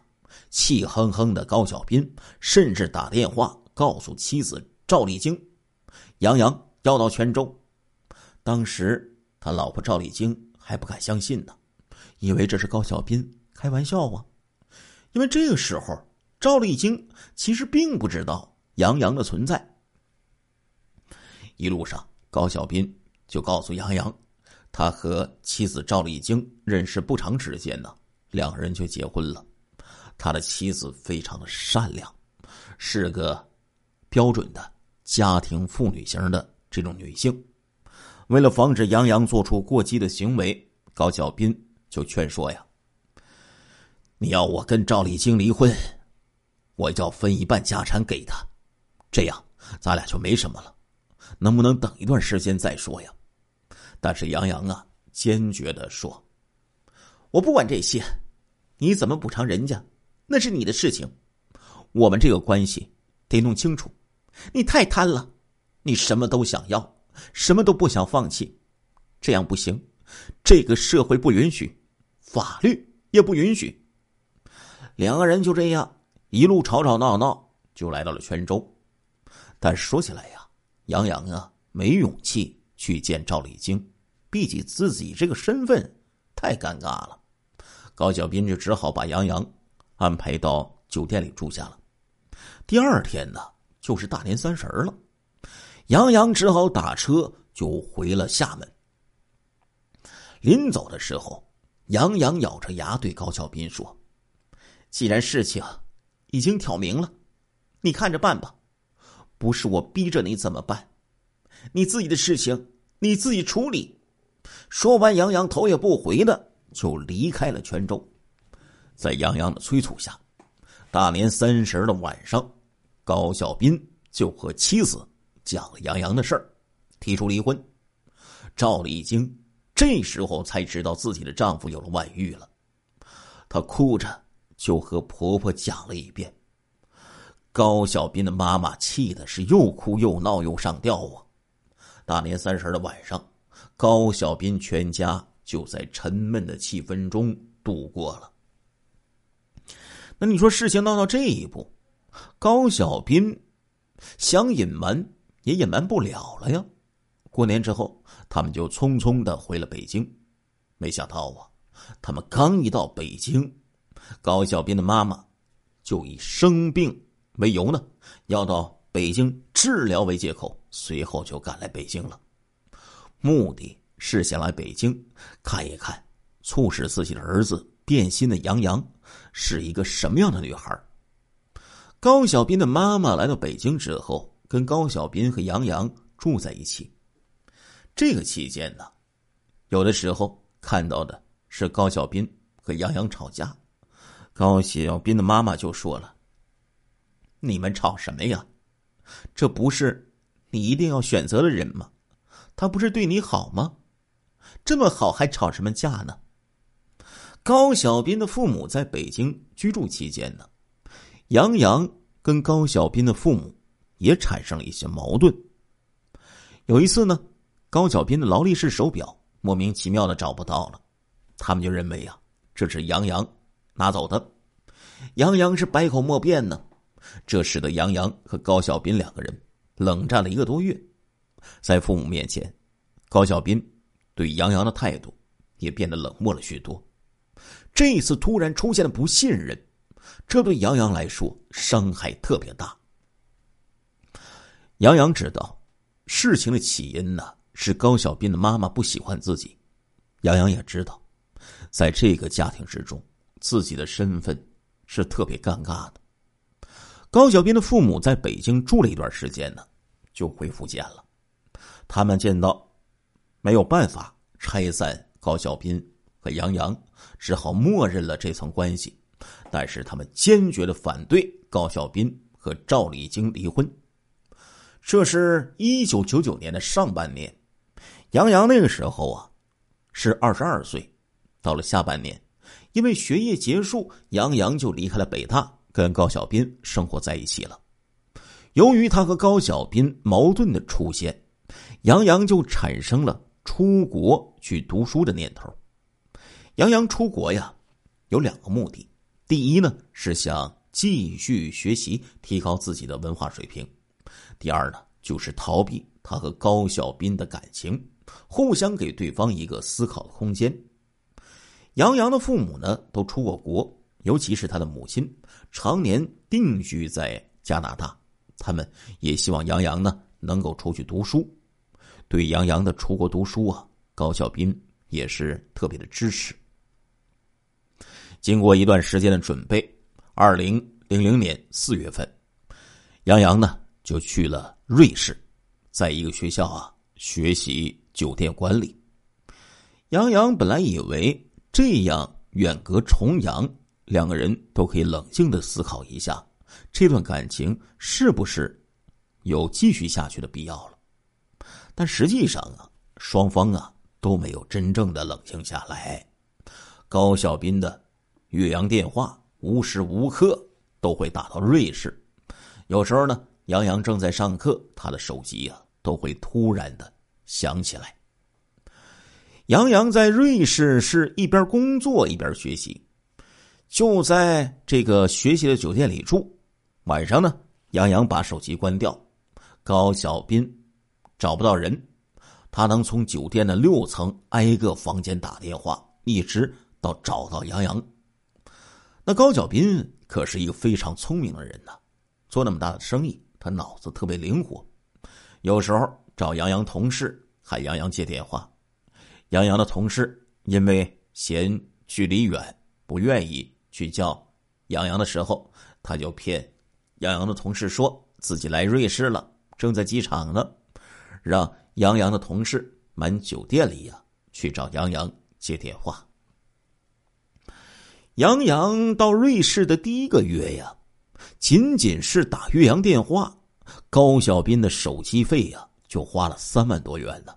B: 气哼哼的高小斌甚至打电话告诉妻子赵丽晶，杨洋要到泉州。当时他老婆赵丽晶还不敢相信呢，以为这是高小斌开玩笑啊。因为这个时候赵丽晶其实并不知道杨洋的存在。一路上，高小斌就告诉杨洋。他和妻子赵丽晶认识不长时间呢，两人就结婚了。他的妻子非常的善良，是个标准的家庭妇女型的这种女性。为了防止杨洋做出过激的行为，高小斌就劝说呀：“你要我跟赵丽晶离婚，我就要分一半家产给他，这样咱俩就没什么了。能不能等一段时间再说呀？”但是杨洋啊，坚决的说：“我不管这些，你怎么补偿人家，那是你的事情。我们这个关系得弄清楚。你太贪了，你什么都想要，什么都不想放弃，这样不行。这个社会不允许，法律也不允许。”两个人就这样一路吵吵闹闹，就来到了泉州。但是说起来呀，杨洋啊，没勇气去见赵丽晶。毕竟自己这个身份太尴尬了，高小斌就只好把杨洋安排到酒店里住下了。第二天呢，就是大年三十了，杨洋只好打车就回了厦门。临走的时候，杨洋咬着牙对高小斌说：“既然事情已经挑明了，你看着办吧，不是我逼着你怎么办？你自己的事情你自己处理。”说完，杨洋头也不回的就离开了泉州。在杨洋的催促下，大年三十的晚上，高小斌就和妻子讲了杨洋的事儿，提出离婚。赵丽晶这时候才知道自己的丈夫有了外遇了，她哭着就和婆婆讲了一遍。高小斌的妈妈气的是又哭又闹又上吊啊！大年三十的晚上。高小斌全家就在沉闷的气氛中度过了。那你说事情闹到这一步，高小斌想隐瞒也隐瞒不了了呀。过年之后，他们就匆匆的回了北京。没想到啊，他们刚一到北京，高小斌的妈妈就以生病为由呢，要到北京治疗为借口，随后就赶来北京了。目的是想来北京看一看，促使自己的儿子变心的杨洋是一个什么样的女孩。高小斌的妈妈来到北京之后，跟高小斌和杨洋住在一起。这个期间呢，有的时候看到的是高小斌和杨洋吵架，高小斌的妈妈就说了：“你们吵什么呀？这不是你一定要选择的人吗？”他不是对你好吗？这么好还吵什么架呢？高小斌的父母在北京居住期间呢，杨洋跟高小斌的父母也产生了一些矛盾。有一次呢，高小斌的劳力士手表莫名其妙的找不到了，他们就认为呀，这是杨洋拿走的。杨洋是百口莫辩呢，这使得杨洋和高小斌两个人冷战了一个多月。在父母面前，高小斌对杨洋的态度也变得冷漠了许多。这一次突然出现的不信任，这对杨洋来说伤害特别大。杨洋知道事情的起因呢是高小斌的妈妈不喜欢自己，杨洋也知道，在这个家庭之中，自己的身份是特别尴尬的。高小斌的父母在北京住了一段时间呢，就回福建了。他们见到没有办法拆散高小斌和杨洋，只好默认了这层关系。但是他们坚决的反对高小斌和赵丽晶离婚。这是一九九九年的上半年，杨洋那个时候啊是二十二岁。到了下半年，因为学业结束，杨洋就离开了北大，跟高小斌生活在一起了。由于他和高小斌矛盾的出现。杨洋就产生了出国去读书的念头。杨洋出国呀，有两个目的：第一呢，是想继续学习，提高自己的文化水平；第二呢，就是逃避他和高小斌的感情，互相给对方一个思考的空间。杨洋的父母呢，都出过国，尤其是他的母亲，常年定居在加拿大，他们也希望杨洋呢能够出去读书。对杨洋的出国读书啊，高小斌也是特别的支持。经过一段时间的准备，二零零零年四月份，杨洋呢就去了瑞士，在一个学校啊学习酒店管理。杨洋本来以为这样远隔重洋，两个人都可以冷静的思考一下，这段感情是不是有继续下去的必要了。但实际上啊，双方啊都没有真正的冷静下来。高小斌的岳阳电话无时无刻都会打到瑞士，有时候呢，杨洋正在上课，他的手机啊都会突然的想起来。杨洋在瑞士是一边工作一边学习，就在这个学习的酒店里住。晚上呢，杨洋把手机关掉，高小斌找不到人，他能从酒店的六层挨个房间打电话，一直到找到杨洋。那高小斌可是一个非常聪明的人呐，做那么大的生意，他脑子特别灵活，有时候找杨洋同事喊杨洋接电话。杨洋的同事因为嫌距离远，不愿意去叫杨洋的时候，他就骗杨洋的同事说自己来瑞士了，正在机场呢，让杨洋的同事满酒店里呀去找杨洋接电话。杨洋到瑞士的第一个月呀，仅仅是打岳阳电话，高小斌的手机费呀就花了三万多元呢。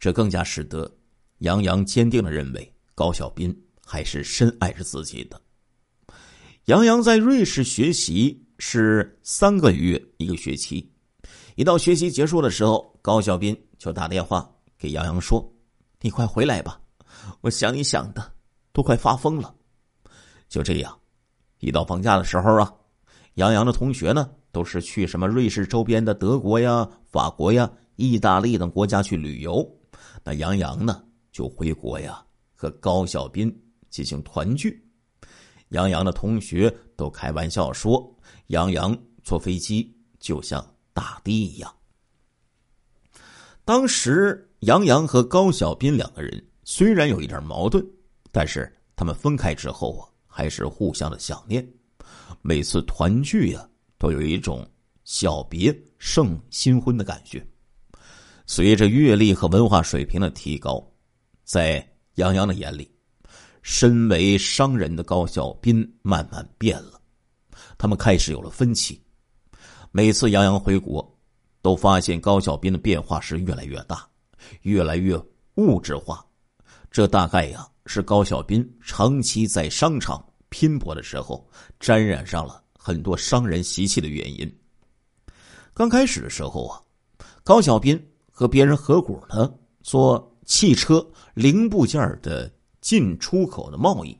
B: 这更加使得杨洋坚定的认为高小斌还是深爱着自己的。杨洋在瑞士学习是三个月一个学期，一到学习结束的时候，高小斌就打电话给杨洋说：“你快回来吧，我想你想的都快发疯了。”就这样，一到放假的时候啊，杨洋的同学呢都是去什么瑞士周边的德国呀、法国呀、意大利等国家去旅游。那杨洋呢，就回国呀，和高小斌进行团聚。杨洋的同学都开玩笑说，杨洋坐飞机就像大帝一样。当时，杨洋和高小斌两个人虽然有一点矛盾，但是他们分开之后啊，还是互相的想念。每次团聚呀，都有一种小别胜新婚的感觉。随着阅历和文化水平的提高，在杨洋的眼里，身为商人的高小斌慢慢变了。他们开始有了分歧。每次杨洋回国，都发现高小斌的变化是越来越大，越来越物质化。这大概呀是高小斌长期在商场拼搏的时候，沾染上了很多商人习气的原因。刚开始的时候啊，高小斌。和别人合伙呢，做汽车零部件的进出口的贸易。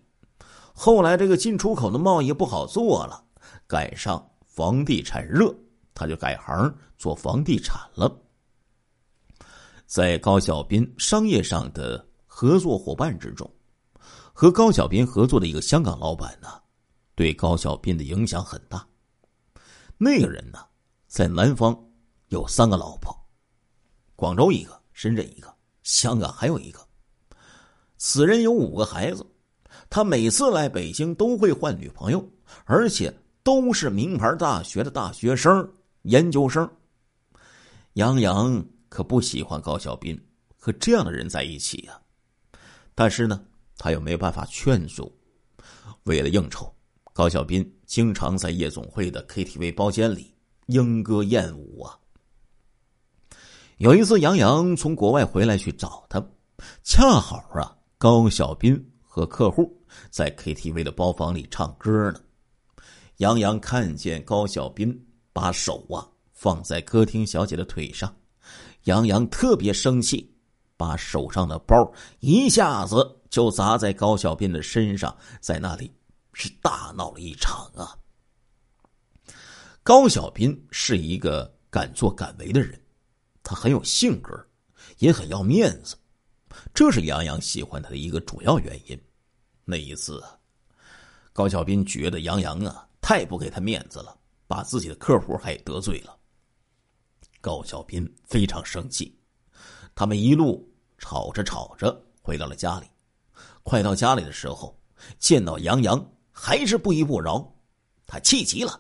B: 后来这个进出口的贸易不好做了，赶上房地产热，他就改行做房地产了。在高小斌商业上的合作伙伴之中，和高小斌合作的一个香港老板呢，对高小斌的影响很大。那个人呢，在南方有三个老婆。广州一个，深圳一个，香港还有一个。此人有五个孩子，他每次来北京都会换女朋友，而且都是名牌大学的大学生、研究生。杨洋可不喜欢高小斌和这样的人在一起呀，但是呢，他又没办法劝阻。为了应酬，高小斌经常在夜总会的 KTV 包间里莺歌燕舞啊。有一次，杨洋从国外回来去找他，恰好啊，高小斌和客户在 KTV 的包房里唱歌呢。杨洋看见高小斌把手啊放在歌厅小姐的腿上，杨洋特别生气，把手上的包一下子就砸在高小斌的身上，在那里是大闹了一场啊。高小斌是一个敢作敢为的人。他很有性格，也很要面子，这是杨洋喜欢他的一个主要原因。那一次，高小斌觉得杨洋啊太不给他面子了，把自己的客户还得罪了。高小斌非常生气，他们一路吵着吵着回到了家里。快到家里的时候，见到杨洋还是不依不饶，他气急了，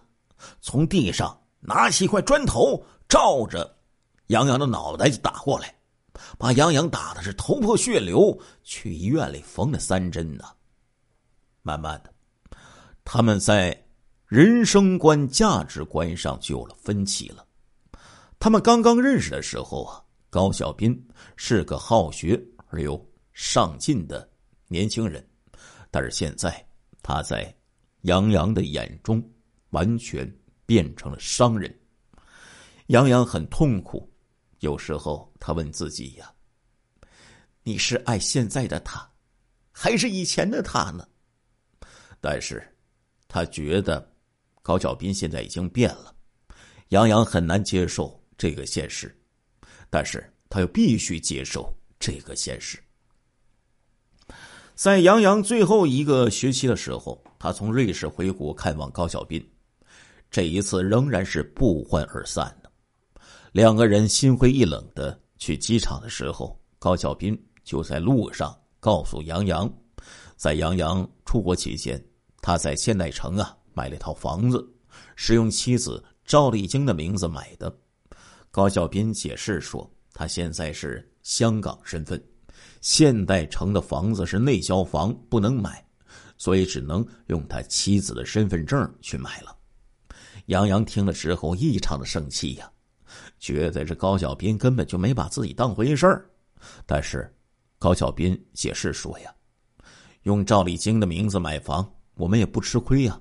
B: 从地上拿起一块砖头照着。杨洋的脑袋就打过来，把杨洋打的是头破血流，去医院里缝了三针呢。慢慢的，他们在人生观、价值观上就有了分歧了。他们刚刚认识的时候啊，高小斌是个好学而又上进的年轻人，但是现在他在杨洋的眼中完全变成了商人。杨洋很痛苦，有时候他问自己呀：“你是爱现在的他，还是以前的他呢？”但是，他觉得高小斌现在已经变了，杨洋很难接受这个现实，但是他又必须接受这个现实。在杨洋最后一个学期的时候，他从瑞士回国看望高小斌，这一次仍然是不欢而散的。两个人心灰意冷的去机场的时候，高小斌就在路上告诉杨洋，在杨洋出国期间，他在现代城啊买了一套房子，是用妻子赵丽晶的名字买的。高小斌解释说，他现在是香港身份。现代城的房子是内销房，不能买，所以只能用他妻子的身份证去买了。杨洋听了之后异常的生气呀，觉得这高小斌根本就没把自己当回事儿。但是高小斌解释说呀，用赵丽晶的名字买房，我们也不吃亏呀。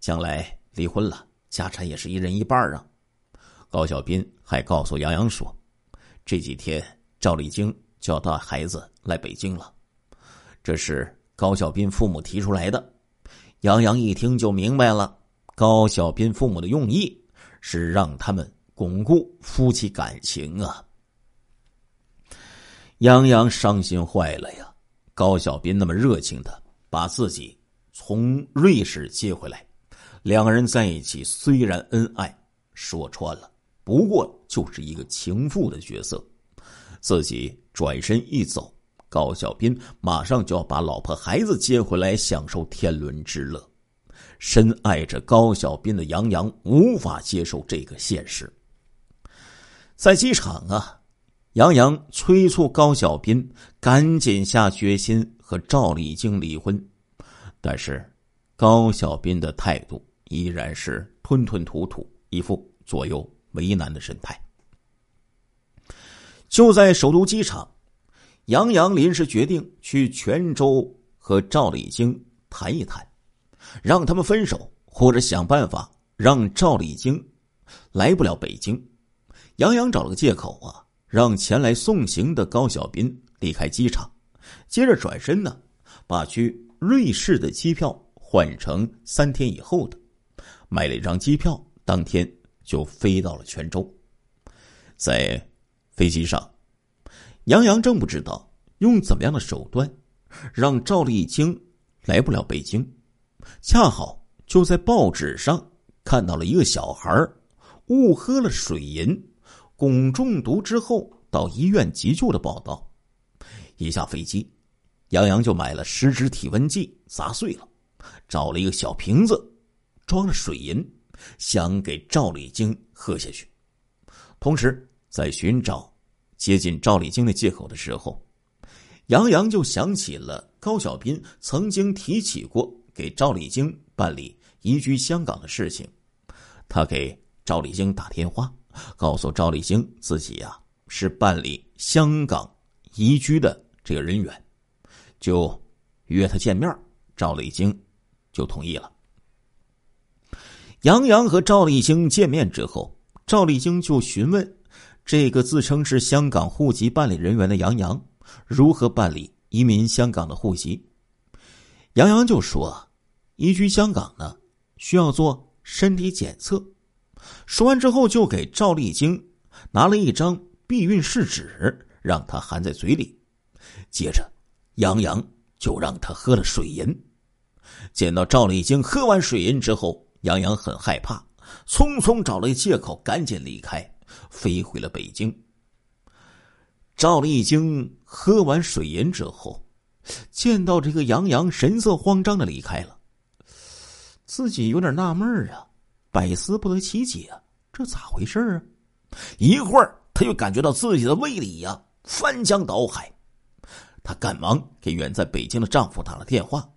B: 将来离婚了，家产也是一人一半啊。高小斌还告诉杨洋说，这几天赵丽晶。就要带孩子来北京了，这是高小斌父母提出来的。杨洋一听就明白了，高小斌父母的用意是让他们巩固夫妻感情啊。杨洋伤心坏了呀！高小斌那么热情的把自己从瑞士接回来，两个人在一起虽然恩爱，说穿了不过就是一个情妇的角色，自己。转身一走，高小斌马上就要把老婆孩子接回来，享受天伦之乐。深爱着高小斌的杨洋无法接受这个现实。在机场啊，杨洋催促高小斌赶紧下决心和赵丽晶离婚，但是高小斌的态度依然是吞吞吐吐，一副左右为难的神态。就在首都机场，杨洋临时决定去泉州和赵丽晶谈一谈，让他们分手，或者想办法让赵丽晶来不了北京。杨洋找了个借口啊，让前来送行的高小斌离开机场，接着转身呢，把去瑞士的机票换成三天以后的，买了一张机票，当天就飞到了泉州，在。飞机上，杨洋正不知道用怎么样的手段让赵丽晶来不了北京，恰好就在报纸上看到了一个小孩误喝了水银，汞中毒之后到医院急救的报道。一下飞机，杨洋就买了十支体温计，砸碎了，找了一个小瓶子装了水银，想给赵丽晶喝下去，同时在寻找。接近赵丽晶的借口的时候，杨洋就想起了高小斌曾经提起过给赵丽晶办理移居香港的事情。他给赵丽晶打电话，告诉赵丽晶自己呀是办理香港移居的这个人员，就约他见面。赵丽晶就同意了。杨洋和赵丽晶见面之后，赵丽晶就询问。这个自称是香港户籍办理人员的杨洋，如何办理移民香港的户籍？杨洋就说：“移居香港呢，需要做身体检测。”说完之后，就给赵丽晶拿了一张避孕试纸，让她含在嘴里。接着，杨洋就让她喝了水银。见到赵丽晶喝完水银之后，杨洋很害怕，匆匆找了一借口，赶紧离开。飞回了北京。赵丽晶喝完水银之后，见到这个杨洋神色慌张的离开了，自己有点纳闷啊，百思不得其解，这咋回事啊？一会儿他就感觉到自己的胃里呀翻江倒海。她赶忙给远在北京的丈夫打了电话。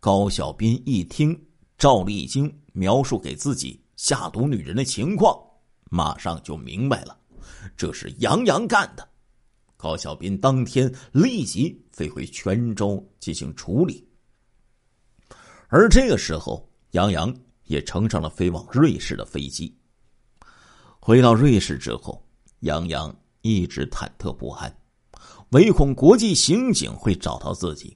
B: 高小斌一听赵丽晶描述给自己下毒女人的情况，马上就明白了，这是杨洋干的。高小斌当天立即飞回泉州进行处理。而这个时候，杨洋也乘上了飞往瑞士的飞机。回到瑞士之后，杨洋一直忐忑不安，唯恐国际刑警会找到自己。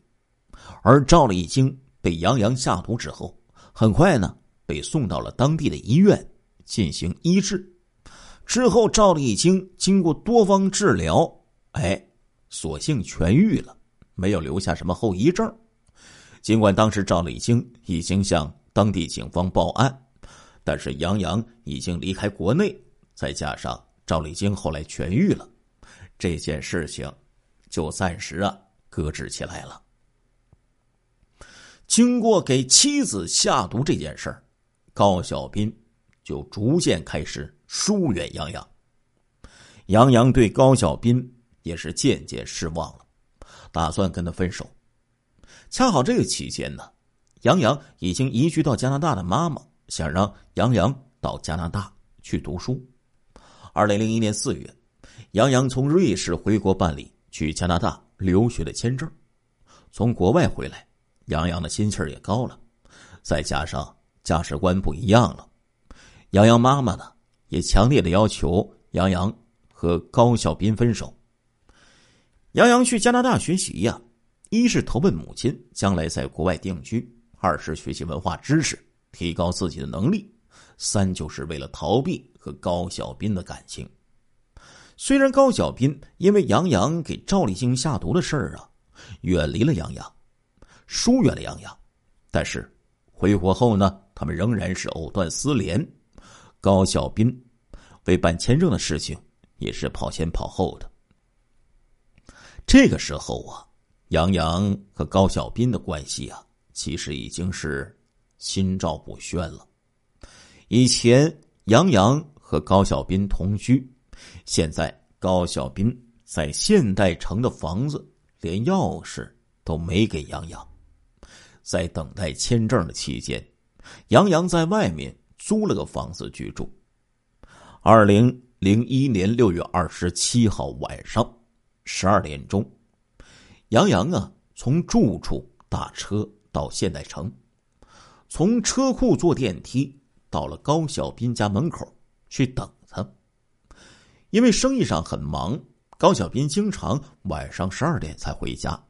B: 而赵丽晶被杨洋下毒之后，很快呢被送到了当地的医院进行医治。之后，赵丽晶经过多方治疗，哎，所幸痊愈了，没有留下什么后遗症。尽管当时赵丽晶已经向当地警方报案，但是杨洋已经离开国内。再加上赵丽晶后来痊愈了，这件事情就暂时啊搁置起来了。经过给妻子下毒这件事儿，高小斌就逐渐开始疏远杨洋。杨洋对高小斌也是渐渐失望了，打算跟他分手。恰好这个期间呢，杨洋已经移居到加拿大的妈妈想让杨洋到加拿大去读书。二零零一年四月，杨洋从瑞士回国办理去加拿大留学的签证。从国外回来，杨洋的心气儿也高了，再加上价值观不一样了，杨洋妈妈呢也强烈的要求杨洋和高小斌分手。杨洋去加拿大学习呀，一是投奔母亲将来在国外定居，二是学习文化知识，提高自己的能力，三就是为了逃避。和高小斌的感情，虽然高小斌因为杨洋给赵立新下毒的事儿啊，远离了杨洋，疏远了杨洋，但是回国后呢，他们仍然是藕断丝连。高小斌为办签证的事情也是跑前跑后的。这个时候啊，杨洋和高小斌的关系啊，其实已经是心照不宣了。以前杨洋。和高小斌同居，现在高小斌在现代城的房子连钥匙都没给杨洋。在等待签证的期间，杨洋在外面租了个房子居住。二零零一年六月二十七号晚上十二点钟，杨洋啊从住处打车到现代城，从车库坐电梯到了高小斌家门口。去等他，因为生意上很忙，高小斌经常晚上十二点才回家，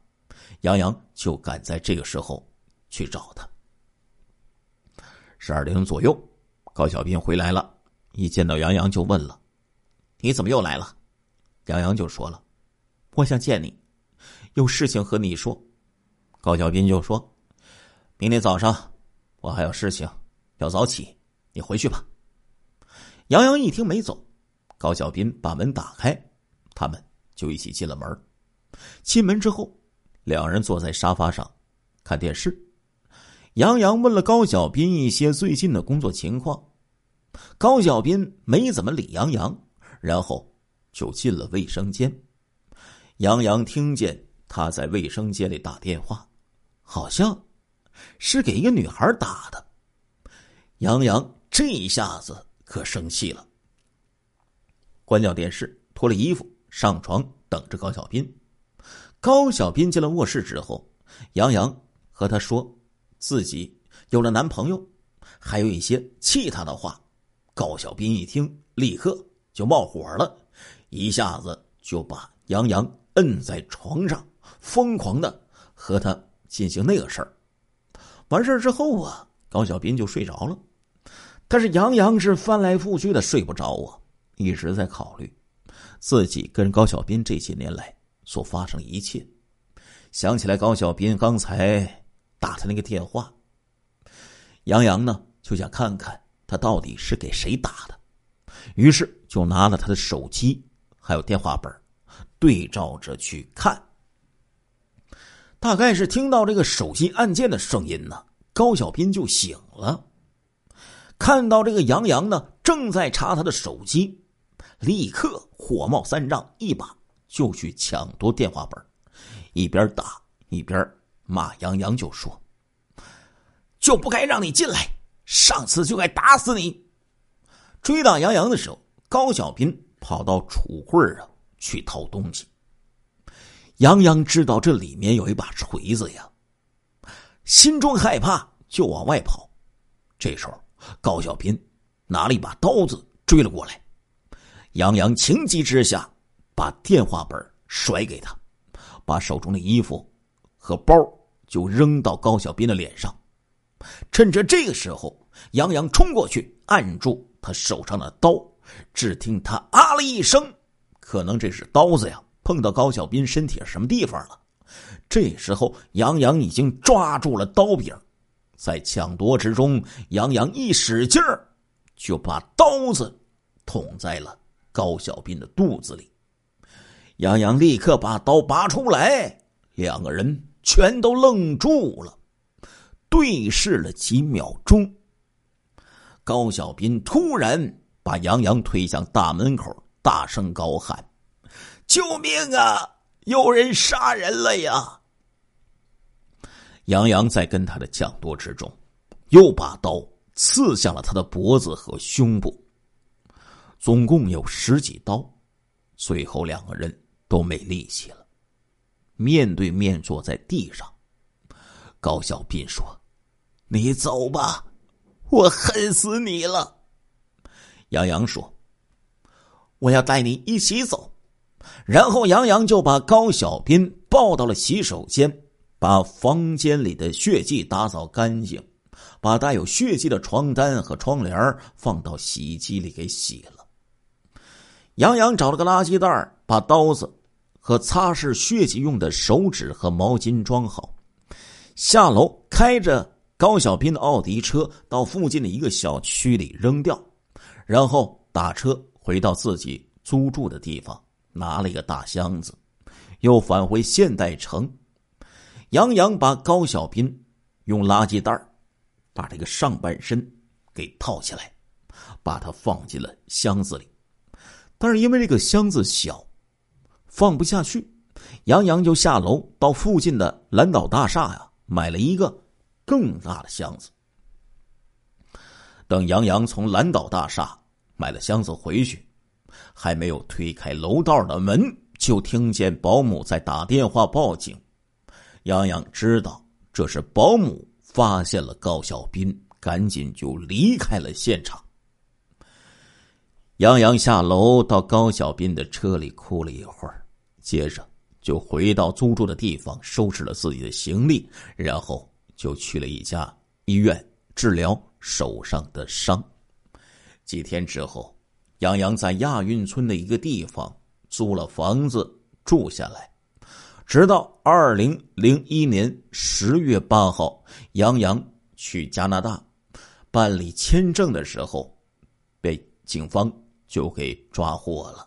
B: 杨洋就赶在这个时候去找他。十二点左右，高小斌回来了，一见到杨洋就问了：“你怎么又来了？”杨洋就说了：“我想见你，有事情和你说。”高小斌就说：“明天早上我还有事情要早起，你回去吧。”杨洋一听没走，高小斌把门打开，他们就一起进了门。进门之后，两人坐在沙发上看电视。杨洋问了高小斌一些最近的工作情况，高小斌没怎么理杨洋，然后就进了卫生间。杨洋听见他在卫生间里打电话，好像是给一个女孩打的。杨洋这一下子。可生气了，关掉电视，脱了衣服，上床等着高小斌。高小斌进了卧室之后，杨洋和他说自己有了男朋友，还有一些气他的话。高小斌一听，立刻就冒火了，一下子就把杨洋摁在床上，疯狂的和他进行那个事儿。完事儿之后啊，高小斌就睡着了。但是杨洋是翻来覆去的睡不着啊，一直在考虑自己跟高小斌这些年来所发生一切，想起来高小斌刚才打他那个电话，杨洋呢就想看看他到底是给谁打的，于是就拿了他的手机还有电话本对照着去看，大概是听到这个手机按键的声音呢，高小斌就醒了。看到这个杨洋呢，正在查他的手机，立刻火冒三丈，一把就去抢夺电话本，一边打一边马杨洋，就说：“就不该让你进来，上次就该打死你。”追打杨洋的时候，高小斌跑到橱柜啊去偷东西。杨洋知道这里面有一把锤子呀，心中害怕，就往外跑。这时候，高小斌拿了一把刀子追了过来。杨洋情急之下，把电话本甩给他，把手中的衣服和包就扔到高小斌的脸上。趁着这个时候，杨洋冲过去按住他手上的刀，只听他啊了一声，可能这是刀子呀。碰到高小斌身体什么地方了？这时候，杨洋已经抓住了刀柄，在抢夺之中，杨洋一使劲儿，就把刀子捅在了高小斌的肚子里。杨洋立刻把刀拔出来，两个人全都愣住了，对视了几秒钟。高小斌突然把杨洋推向大门口，大声高喊。救命啊！有人杀人了呀！杨洋在跟他的抢夺之中，又把刀刺向了他的脖子和胸部，总共有十几刀。最后两个人都没力气了，面对面坐在地上。高小斌说：“你走吧，我恨死你了。”杨洋说：“我要带你一起走。”然后杨洋就把高小斌抱到了洗手间，把房间里的血迹打扫干净，把带有血迹的床单和窗帘放到洗衣机里给洗了。杨洋找了个垃圾袋，把刀子和擦拭血迹用的手纸和毛巾装好，下楼开着高小斌的奥迪车到附近的一个小区里扔掉，然后打车回到自己租住的地方。拿了一个大箱子，又返回现代城。杨洋把高小斌用垃圾袋把这个上半身给套起来，把他放进了箱子里。但是因为这个箱子小，放不下去，杨洋就下楼到附近的蓝岛大厦呀，买了一个更大的箱子。等杨洋从蓝岛大厦买了箱子回去。还没有推开楼道的门，就听见保姆在打电话报警。杨洋知道这是保姆发现了高小斌，赶紧就离开了现场。杨洋下楼到高小斌的车里哭了一会儿，接着就回到租住的地方，收拾了自己的行李，然后就去了一家医院治疗手上的伤。几天之后。杨洋在亚运村的一个地方租了房子住下来，直到二零零一年十月八号，杨洋去加拿大办理签证的时候，被警方就给抓获了。